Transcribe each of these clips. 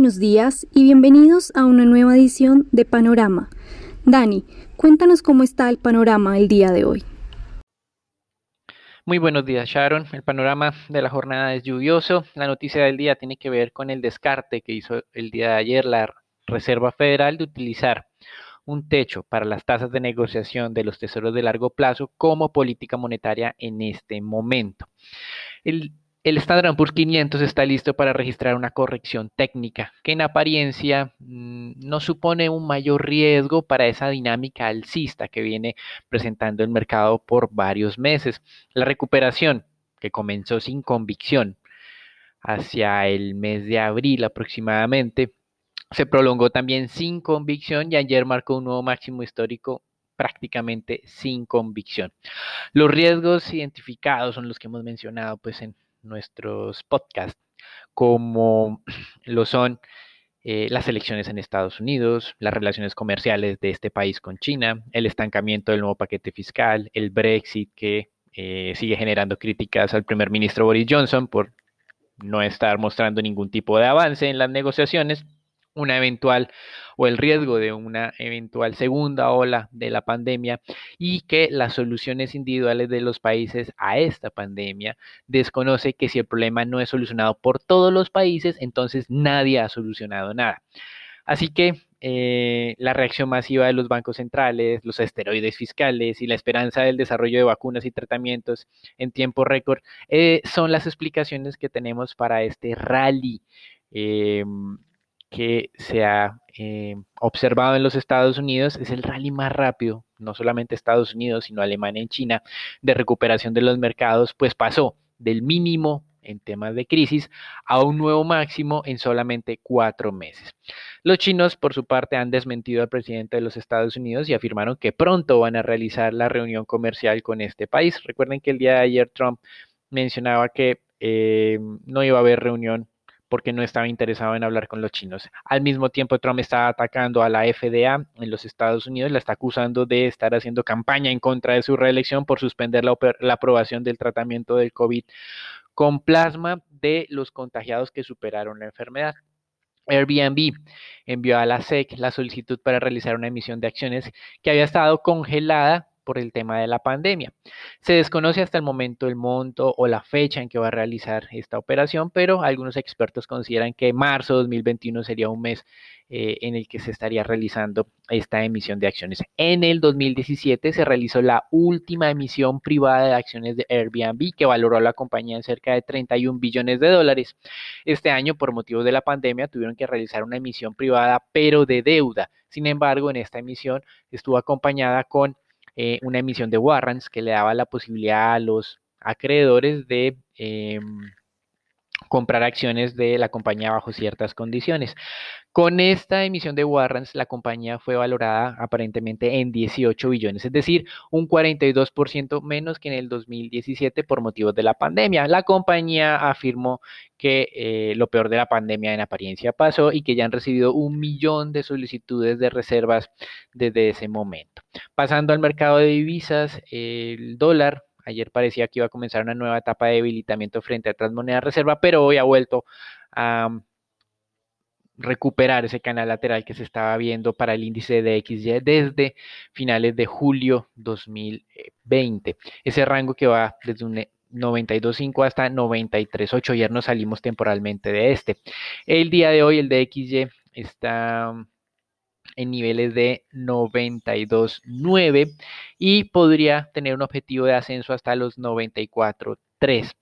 buenos días y bienvenidos a una nueva edición de Panorama. Dani, cuéntanos cómo está el panorama el día de hoy. Muy buenos días, Sharon. El panorama de la jornada es lluvioso. La noticia del día tiene que ver con el descarte que hizo el día de ayer la Reserva Federal de utilizar un techo para las tasas de negociación de los tesoros de largo plazo como política monetaria en este momento. El el Standard Poor's 500 está listo para registrar una corrección técnica que en apariencia mm, no supone un mayor riesgo para esa dinámica alcista que viene presentando el mercado por varios meses. La recuperación, que comenzó sin convicción hacia el mes de abril aproximadamente, se prolongó también sin convicción y ayer marcó un nuevo máximo histórico prácticamente sin convicción. Los riesgos identificados son los que hemos mencionado pues en nuestros podcasts, como lo son eh, las elecciones en Estados Unidos, las relaciones comerciales de este país con China, el estancamiento del nuevo paquete fiscal, el Brexit que eh, sigue generando críticas al primer ministro Boris Johnson por no estar mostrando ningún tipo de avance en las negociaciones una eventual o el riesgo de una eventual segunda ola de la pandemia y que las soluciones individuales de los países a esta pandemia desconoce que si el problema no es solucionado por todos los países, entonces nadie ha solucionado nada. Así que eh, la reacción masiva de los bancos centrales, los esteroides fiscales y la esperanza del desarrollo de vacunas y tratamientos en tiempo récord eh, son las explicaciones que tenemos para este rally. Em, que se ha eh, observado en los Estados Unidos es el rally más rápido, no solamente Estados Unidos, sino Alemania y China, de recuperación de los mercados, pues pasó del mínimo en temas de crisis a un nuevo máximo en solamente cuatro meses. Los chinos, por su parte, han desmentido al presidente de los Estados Unidos y afirmaron que pronto van a realizar la reunión comercial con este país. Recuerden que el día de ayer Trump mencionaba que eh, no iba a haber reunión porque no estaba interesado en hablar con los chinos. Al mismo tiempo, Trump está atacando a la FDA en los Estados Unidos, la está acusando de estar haciendo campaña en contra de su reelección por suspender la, aprobación del tratamiento del COVID con plasma de los contagiados que superaron la enfermedad. Airbnb envió a la SEC la solicitud para realizar una emisión de acciones que había estado congelada por el tema de la pandemia. Se desconoce hasta el momento el monto o la fecha en que va a realizar esta operación, pero algunos expertos consideran que marzo de 2021 sería un mes eh, en el que se estaría realizando esta emisión de acciones. En el 2017 se realizó la última emisión privada de acciones de Airbnb que valoró a la compañía en cerca de 31 billones de dólares. Este año, por motivos de la pandemia, tuvieron que realizar una emisión privada, pero de deuda. Sin embargo, en esta emisión estuvo acompañada con eh, una emisión de warrants que le daba la posibilidad a los acreedores de em, comprar acciones de la compañía bajo ciertas condiciones. Con esta emisión de warrants, la compañía fue valorada aparentemente en 18 billones, es decir, un 42% menos que en el 2017 por motivos de la pandemia. La compañía afirmó que eh, lo peor de la pandemia en apariencia pasó y que ya han recibido un millón de solicitudes de reservas desde ese momento. Pasando al mercado de divisas, el dólar Ayer parecía que iba a comenzar una nueva etapa de debilitamiento frente a otras monedas reserva, pero hoy ha vuelto a recuperar ese canal lateral que se estaba viendo para el índice de XY desde finales de julio 2020. Ese rango que va desde un 92.5 hasta 93.8. Ayer nos salimos temporalmente de este. El día de hoy el de XY está en niveles de 92.9 y podría tener un objetivo de ascenso hasta los 94 3.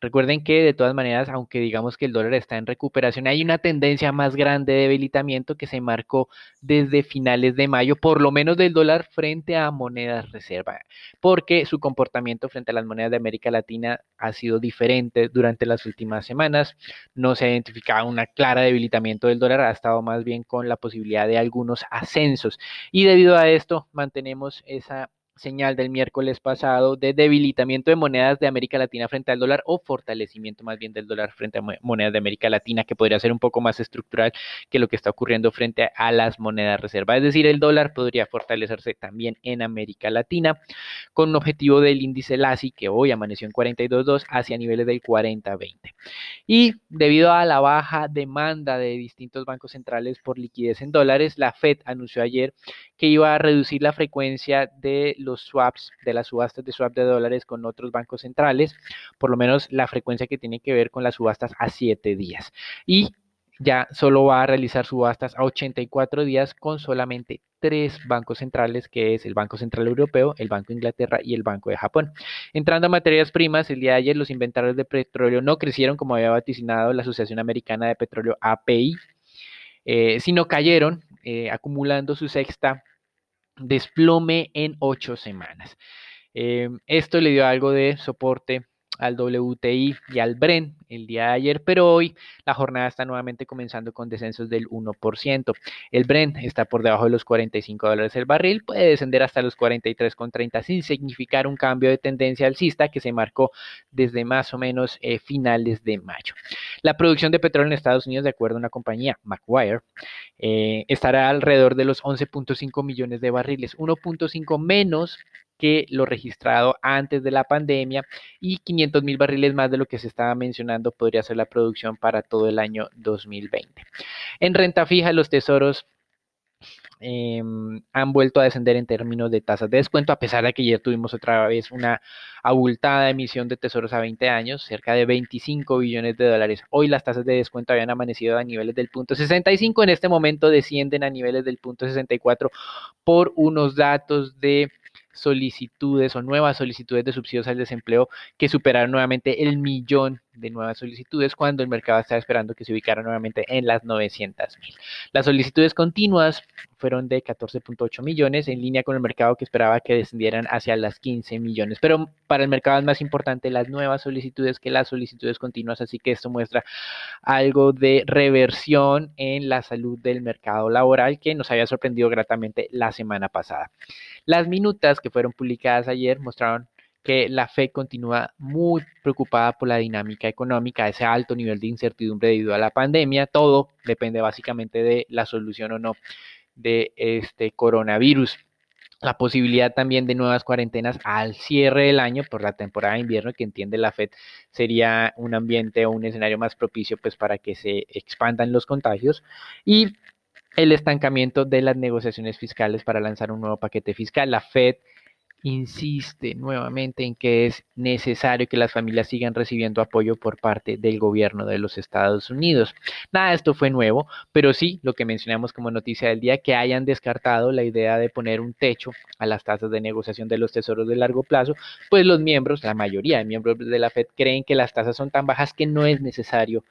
Recuerden que de todas maneras, aunque digamos que el dólar está en recuperación, hay una tendencia más grande de debilitamiento que se marcó desde finales de mayo, por lo menos del dólar frente a monedas reserva, porque su comportamiento frente a las monedas de América Latina ha sido diferente durante las últimas semanas. No se ha identificado una clara debilitamiento del dólar, ha estado más bien con la posibilidad de algunos ascensos. Y debido a esto, mantenemos esa señal del miércoles pasado de debilitamiento de monedas de América Latina frente al dólar o fortalecimiento más bien del dólar frente a monedas de América Latina, que podría ser un poco más estructural que lo que está ocurriendo frente a las monedas reservas. Es decir, el dólar podría fortalecerse también en América Latina con un objetivo del índice LASI que hoy amaneció en 42.2 hacia niveles del 40.20. Y debido a la baja demanda de distintos bancos centrales por liquidez en dólares, la Fed anunció ayer que iba a reducir la frecuencia de los swaps, de las subastas de swap de dólares con otros bancos centrales, por lo menos la frecuencia que tiene que ver con las subastas a 7 días. Y ya solo va a realizar subastas a 84 días con solamente tres bancos centrales, que es el Banco Central Europeo, el Banco de Inglaterra y el Banco de Japón. Entrando a materias primas, el día de ayer los inventarios de petróleo no crecieron como había vaticinado la Asociación Americana de Petróleo API, eh, sino cayeron, eh, acumulando su sexta desplome en ocho semanas. Eh, esto le dio algo de soporte al WTI y al Brent el día de ayer, pero hoy la jornada está nuevamente comenzando con descensos del 1%. El Brent está por debajo de los 45 dólares el barril, puede descender hasta los 43,30 sin significar un cambio de tendencia alcista que se marcó desde más o menos eh, finales de mayo. La producción de petróleo en Estados Unidos, de acuerdo a una compañía, McGuire, eh, estará alrededor de los 11.5 millones de barriles, 1.5 menos que lo registrado antes de la pandemia y 500 mil barriles más de lo que se estaba mencionando podría ser la producción para todo el año 2020. En renta fija, los tesoros Em, han vuelto a descender en términos de tasas de descuento, a pesar de que ya tuvimos otra vez una abultada emisión de tesoros a 20 años, cerca de 25 billones de dólares. Hoy las tasas de descuento habían amanecido a niveles del punto 65, en este momento descienden a niveles del punto 64 por unos datos de solicitudes o nuevas solicitudes de subsidios al desempleo que superaron nuevamente el millón de nuevas solicitudes cuando el mercado estaba esperando que se ubicara nuevamente en las 900 mil. Las solicitudes continuas fueron de 14.8 millones en línea con el mercado que esperaba que descendieran hacia las 15 millones. Pero para el mercado es más importante las nuevas solicitudes que las solicitudes continuas, así que esto muestra algo de reversión en la salud del mercado laboral que nos había sorprendido gratamente la semana pasada. Las minutas que fueron publicadas ayer mostraron que la FED continúa muy preocupada por la dinámica económica, ese alto nivel de incertidumbre debido a la pandemia. Todo depende básicamente de la solución o no de este coronavirus. La posibilidad también de nuevas cuarentenas al cierre del año por la temporada de invierno que entiende la FED sería un ambiente o un escenario más propicio pues para que se expandan los contagios y el estancamiento de las negociaciones fiscales para lanzar un nuevo paquete fiscal. La Fed insiste nuevamente en que es necesario que las familias sigan recibiendo apoyo por parte del gobierno de los Estados Unidos. Nada, esto fue nuevo, pero sí lo que mencionamos como noticia del día, que hayan descartado la idea de poner un techo a las tasas de negociación de los tesoros de largo plazo, pues los miembros, la mayoría de miembros de la Fed creen que las tasas son tan bajas que no es necesario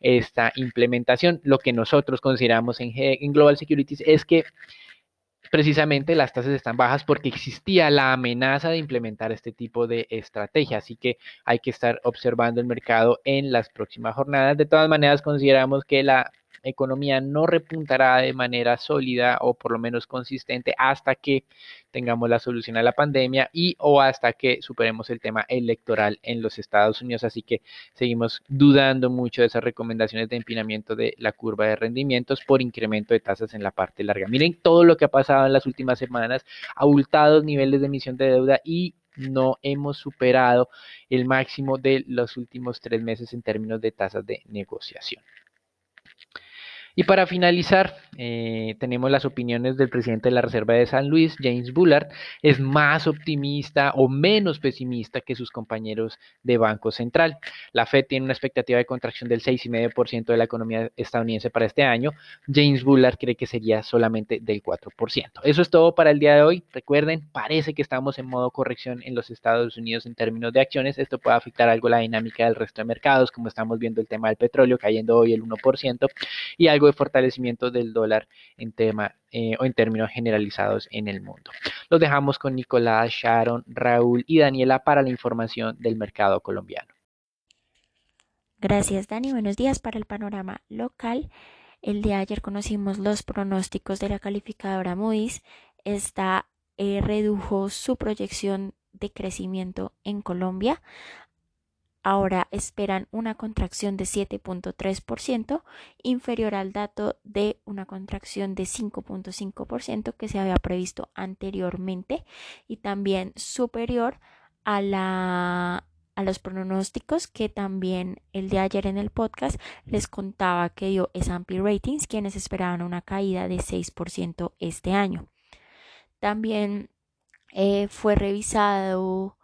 esta implementación. Lo que nosotros consideramos en, en Global Securities es que precisamente las tasas están bajas porque existía la amenaza de implementar este tipo de estrategia. Así que hay que estar observando el mercado en las próximas jornadas. De todas maneras, consideramos que la economía no repuntará de manera sólida o por lo menos consistente hasta que tengamos la solución a la pandemia y o hasta que superemos el tema electoral en los Estados Unidos. Así que seguimos dudando mucho de esas recomendaciones de empinamiento de la curva de rendimientos por incremento de tasas en la parte larga. Miren todo lo que ha pasado en las últimas semanas, abultados niveles de emisión de deuda y no hemos superado el máximo de los últimos tres meses en términos de tasas de negociación. Y para finalizar, eh, tenemos las opiniones del presidente de la Reserva de San Luis, James Bullard. Es más optimista o menos pesimista que sus compañeros de Banco Central. La Fed tiene una expectativa de contracción del 6,5% de la economía estadounidense para este año. James Bullard cree que sería solamente del 4%. Eso es todo para el día de hoy. Recuerden, parece que estamos en modo corrección en los Estados Unidos en términos de acciones. Esto puede afectar algo la dinámica del resto de mercados, como estamos viendo el tema del petróleo cayendo hoy el 1% y algo fortalecimiento del dólar en tema eh, o en términos generalizados en el mundo. Los dejamos con Nicolás, Sharon, Raúl y Daniela para la información del mercado colombiano. Gracias Dani, buenos días para el panorama local. El día de ayer conocimos los pronósticos de la calificadora Moody's. Esta eh, redujo su proyección de crecimiento en Colombia. Ahora esperan una contracción de 7.3%, inferior al dato de una contracción de 5.5% que se había previsto anteriormente y también superior a la a los pronósticos que también el de ayer en el podcast les contaba que dio S&P Ratings quienes esperaban una caída de 6% este año. También eh, fue revisado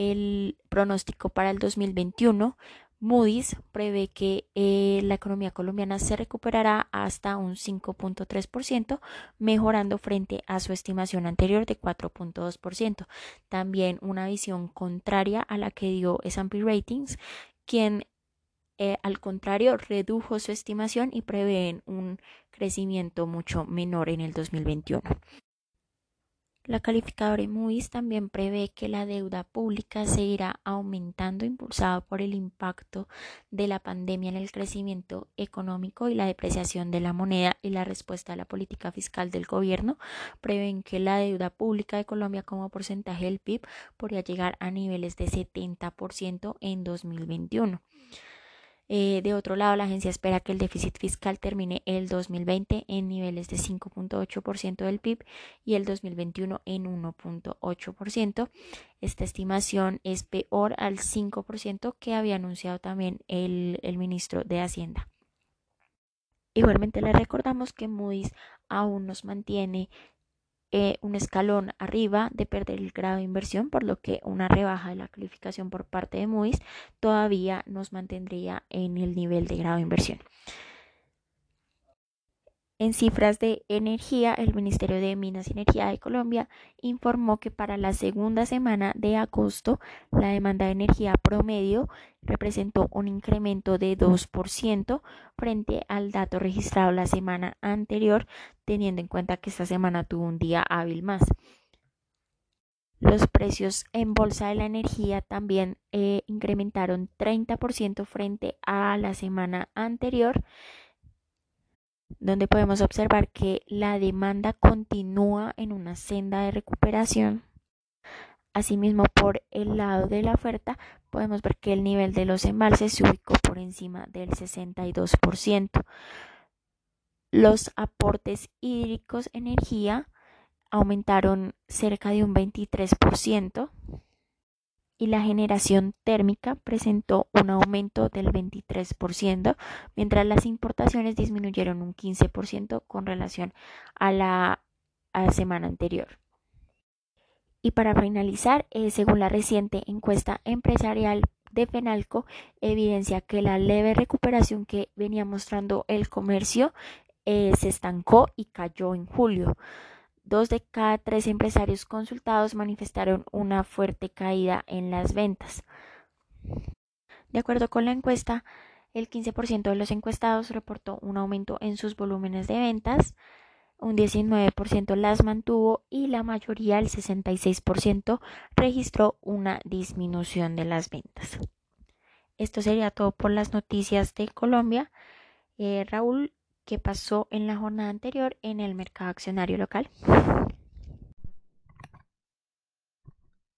el pronóstico para el 2021 Moody's prevé que eh, la economía colombiana se recuperará hasta un 5.3%, mejorando frente a su estimación anterior de 4.2%. También una visión contraria a la que dio S&P Ratings, quien eh, al contrario redujo su estimación y prevén un crecimiento mucho menor en el 2021. La calificadora Moody's también prevé que la deuda pública seguirá aumentando impulsado por el impacto de la pandemia en el crecimiento económico y la depreciación de la moneda y la respuesta a la política fiscal del gobierno. Prevén que la deuda pública de Colombia como porcentaje del PIB podría llegar a niveles de 70% en 2021. Eh, de otro lado, la agencia espera que el déficit fiscal termine el 2020 en niveles de 5.8% del PIB y el 2021 en 1.8%. Esta estimación es peor al 5% que había anunciado también el, el ministro de Hacienda. Igualmente le recordamos que Moody's aún nos mantiene eh, un escalón arriba de perder el grado de inversión, por lo que una rebaja de la calificación por parte de Moody's todavía nos mantendría en el nivel de grado de inversión. En cifras de energía, el Ministerio de Minas y Energía de Colombia informó que para la segunda semana de agosto la demanda de energía promedio representó un incremento de 2% frente al dato registrado la semana anterior, teniendo en cuenta que esta semana tuvo un día hábil más. Los precios en bolsa de la energía también eh, incrementaron 30% frente a la semana anterior donde podemos observar que la demanda continúa en una senda de recuperación. Asimismo, por el lado de la oferta, podemos ver que el nivel de los embalses se ubicó por encima del 62%. Los aportes hídricos energía aumentaron cerca de un 23% y la generación térmica presentó un aumento del 23%, mientras las importaciones disminuyeron un 15% con relación a la, semana anterior. Y para finalizar, eh, según la reciente encuesta empresarial de Fenalco, evidencia que la leve recuperación que venía mostrando el comercio eh, se estancó y cayó en julio. Dos de cada tres empresarios consultados manifestaron una fuerte caída en las ventas. De acuerdo con la encuesta, el 15% de los encuestados reportó un aumento en sus volúmenes de ventas, un 19% las mantuvo y la mayoría, el 66%, registró una disminución de las ventas. Esto sería todo por las noticias de Colombia. Eh, Raúl, qué pasó en la jornada anterior en el mercado accionario local.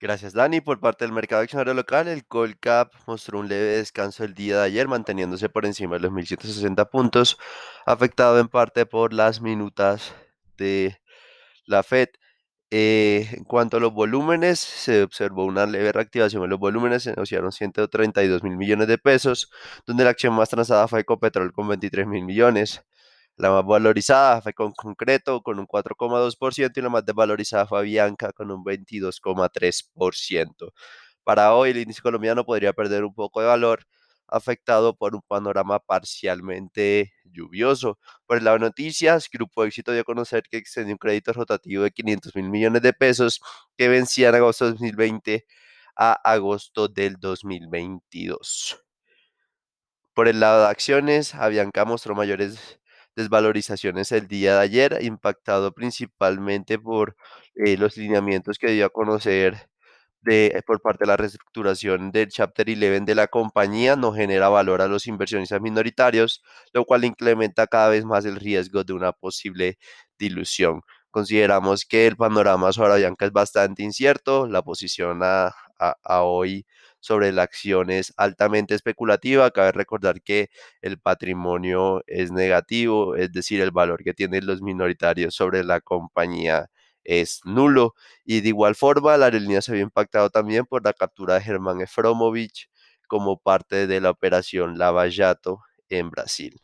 Gracias, Dani. Por parte del mercado accionario local, el Colcap mostró un leve descanso el día de ayer, manteniéndose por encima de los 1.160 puntos, afectado en parte por las minutas de la Fed. Eh, en cuanto a los volúmenes, se observó una leve reactivación en los volúmenes, se negociaron 132 mil millones de pesos, donde la acción más transada fue Ecopetrol con 23 mil millones. La más valorizada fue con Concreto con un 4,2% y la más desvalorizada fue Bianca con un 22,3%. Para hoy el índice colombiano podría perder un poco de valor afectado por un panorama parcialmente lluvioso. Por el lado de noticias, Grupo Éxito dio a conocer que extendió un crédito rotativo de 500 mil millones de pesos que vencía en agosto de 2020 a agosto del 2022. Por el lado de acciones, Avianca mostró mayores desvalorizaciones el día de ayer, impactado principalmente por eh, los lineamientos que dio a conocer de, eh, por parte de la reestructuración del Chapter 11 de la compañía, no genera valor a los inversionistas minoritarios, lo cual incrementa cada vez más el riesgo de una posible dilución. Consideramos que el panorama sobre es bastante incierto, la posición a, a hoy sobre la acción es altamente especulativa. Cabe recordar que el patrimonio es negativo, es decir, el valor que tienen los minoritarios sobre la compañía es nulo. Y de igual forma, la aerolínea se vio impactado también por la captura de Germán Efromovich como parte de la operación Lava Jato en Brasil.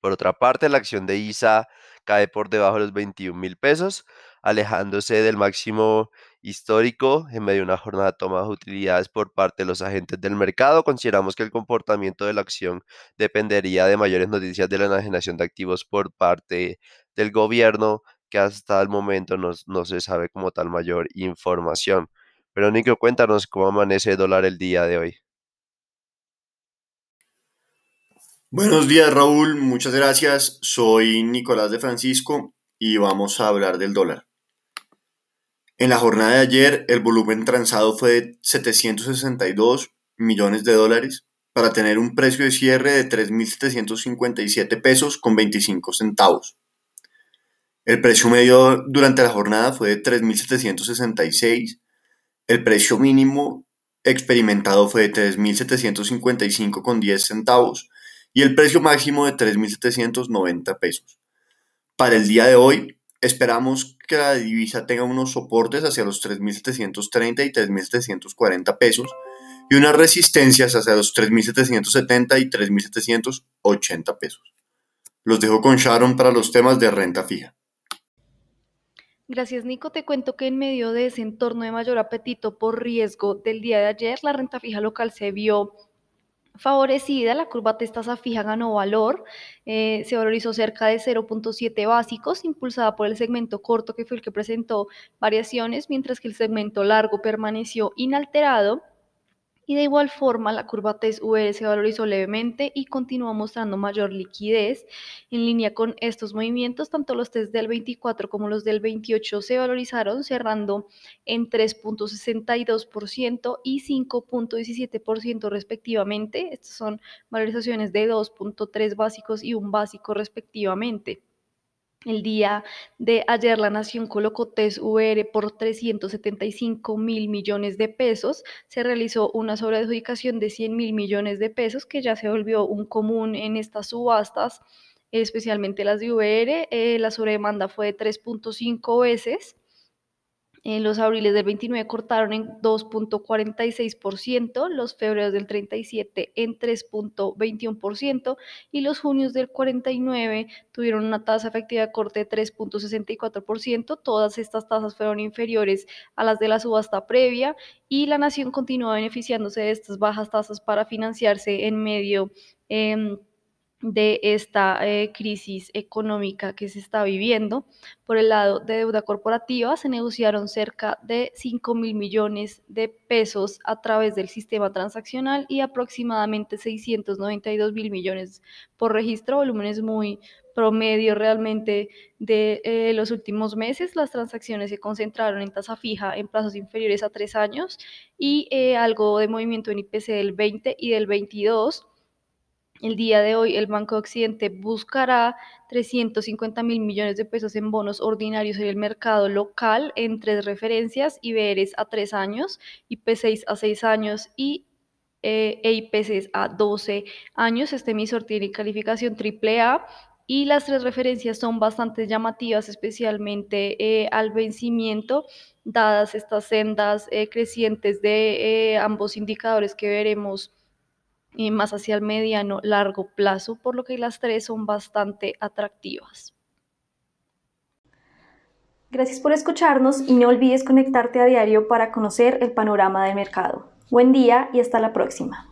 Por otra parte, la acción de ISA cae por debajo de los 21 mil pesos, alejándose del máximo histórico en medio de una jornada de toma de utilidades por parte de los agentes del mercado. Consideramos que el comportamiento de la acción dependería de mayores noticias de la enajenación de activos por parte del gobierno, que hasta el momento no, no se sabe como tal mayor información. Pero Nico, cuéntanos cómo amanece el dólar el día de hoy. Buenos días Raúl, muchas gracias. Soy Nicolás de Francisco y vamos a hablar del dólar. En la jornada de ayer, el volumen transado fue de 762 millones de dólares para tener un precio de cierre de 3.757 pesos con 25 centavos. El precio medio durante la jornada fue de 3.766. El precio mínimo experimentado fue de 3.755 con 10 centavos y el precio máximo de 3.790 pesos. Para el día de hoy, Esperamos que la divisa tenga unos soportes hacia los 3.730 y 3.740 pesos y unas resistencias hacia los 3.770 y 3.780 pesos. Los dejo con Sharon para los temas de renta fija. Gracias, Nico. Te cuento que en medio de ese entorno de mayor apetito por riesgo del día de ayer, la renta fija local se vio favorecida, la curva tasa fija ganó valor, eh, se valorizó cerca de 0.7 básicos, impulsada por el segmento corto que fue el que presentó variaciones, mientras que el segmento largo permaneció inalterado y de igual forma, la curva TES-VR se valorizó levemente y continúa mostrando mayor liquidez. En línea con estos movimientos, tanto los test del 24 como los del 28 se valorizaron, cerrando en 3.62% y 5.17% respectivamente. Estas son valorizaciones de 2.3 básicos y un básico respectivamente. El día de ayer la Nación colocó TES VR por 375 mil millones de pesos. Se realizó una sobreadjudicación de 100 mil millones de pesos que ya se volvió un común en estas subastas, especialmente las de VR. Eh, la sobredemanda fue de 3.5 veces en los abriles del 29 cortaron en 2.46%, los febreros del 37 en 3.21% y los junios del 49 tuvieron una tasa efectiva de corte de 3.64%. Todas estas tasas fueron inferiores a las de la subasta previa y la nación continúa beneficiándose de estas bajas tasas para financiarse en medio eh, de esta eh, crisis económica que se está viviendo. Por el lado de deuda corporativa, se negociaron cerca de 5 mil millones de pesos a través del sistema transaccional y aproximadamente 692 mil millones por registro, volúmenes muy promedio realmente de eh, los últimos meses. Las transacciones se concentraron en tasa fija en plazos inferiores a tres años y eh, algo de movimiento en IPC del 20 y del 22 el día de hoy el Banco de Occidente buscará 350 mil millones de pesos en bonos ordinarios en el mercado local en tres referencias, IBERES a tres años, IP6 a seis años y eh, EIP6 a 12 años. Este emisor tiene calificación AAA y las tres referencias son bastante llamativas, especialmente eh, al vencimiento, dadas estas sendas eh, crecientes de eh, ambos indicadores que veremos y más hacia el mediano largo plazo, por lo que las tres son bastante atractivas. Gracias por escucharnos y no olvides conectarte a diario para conocer el panorama del mercado. Buen día y hasta la próxima.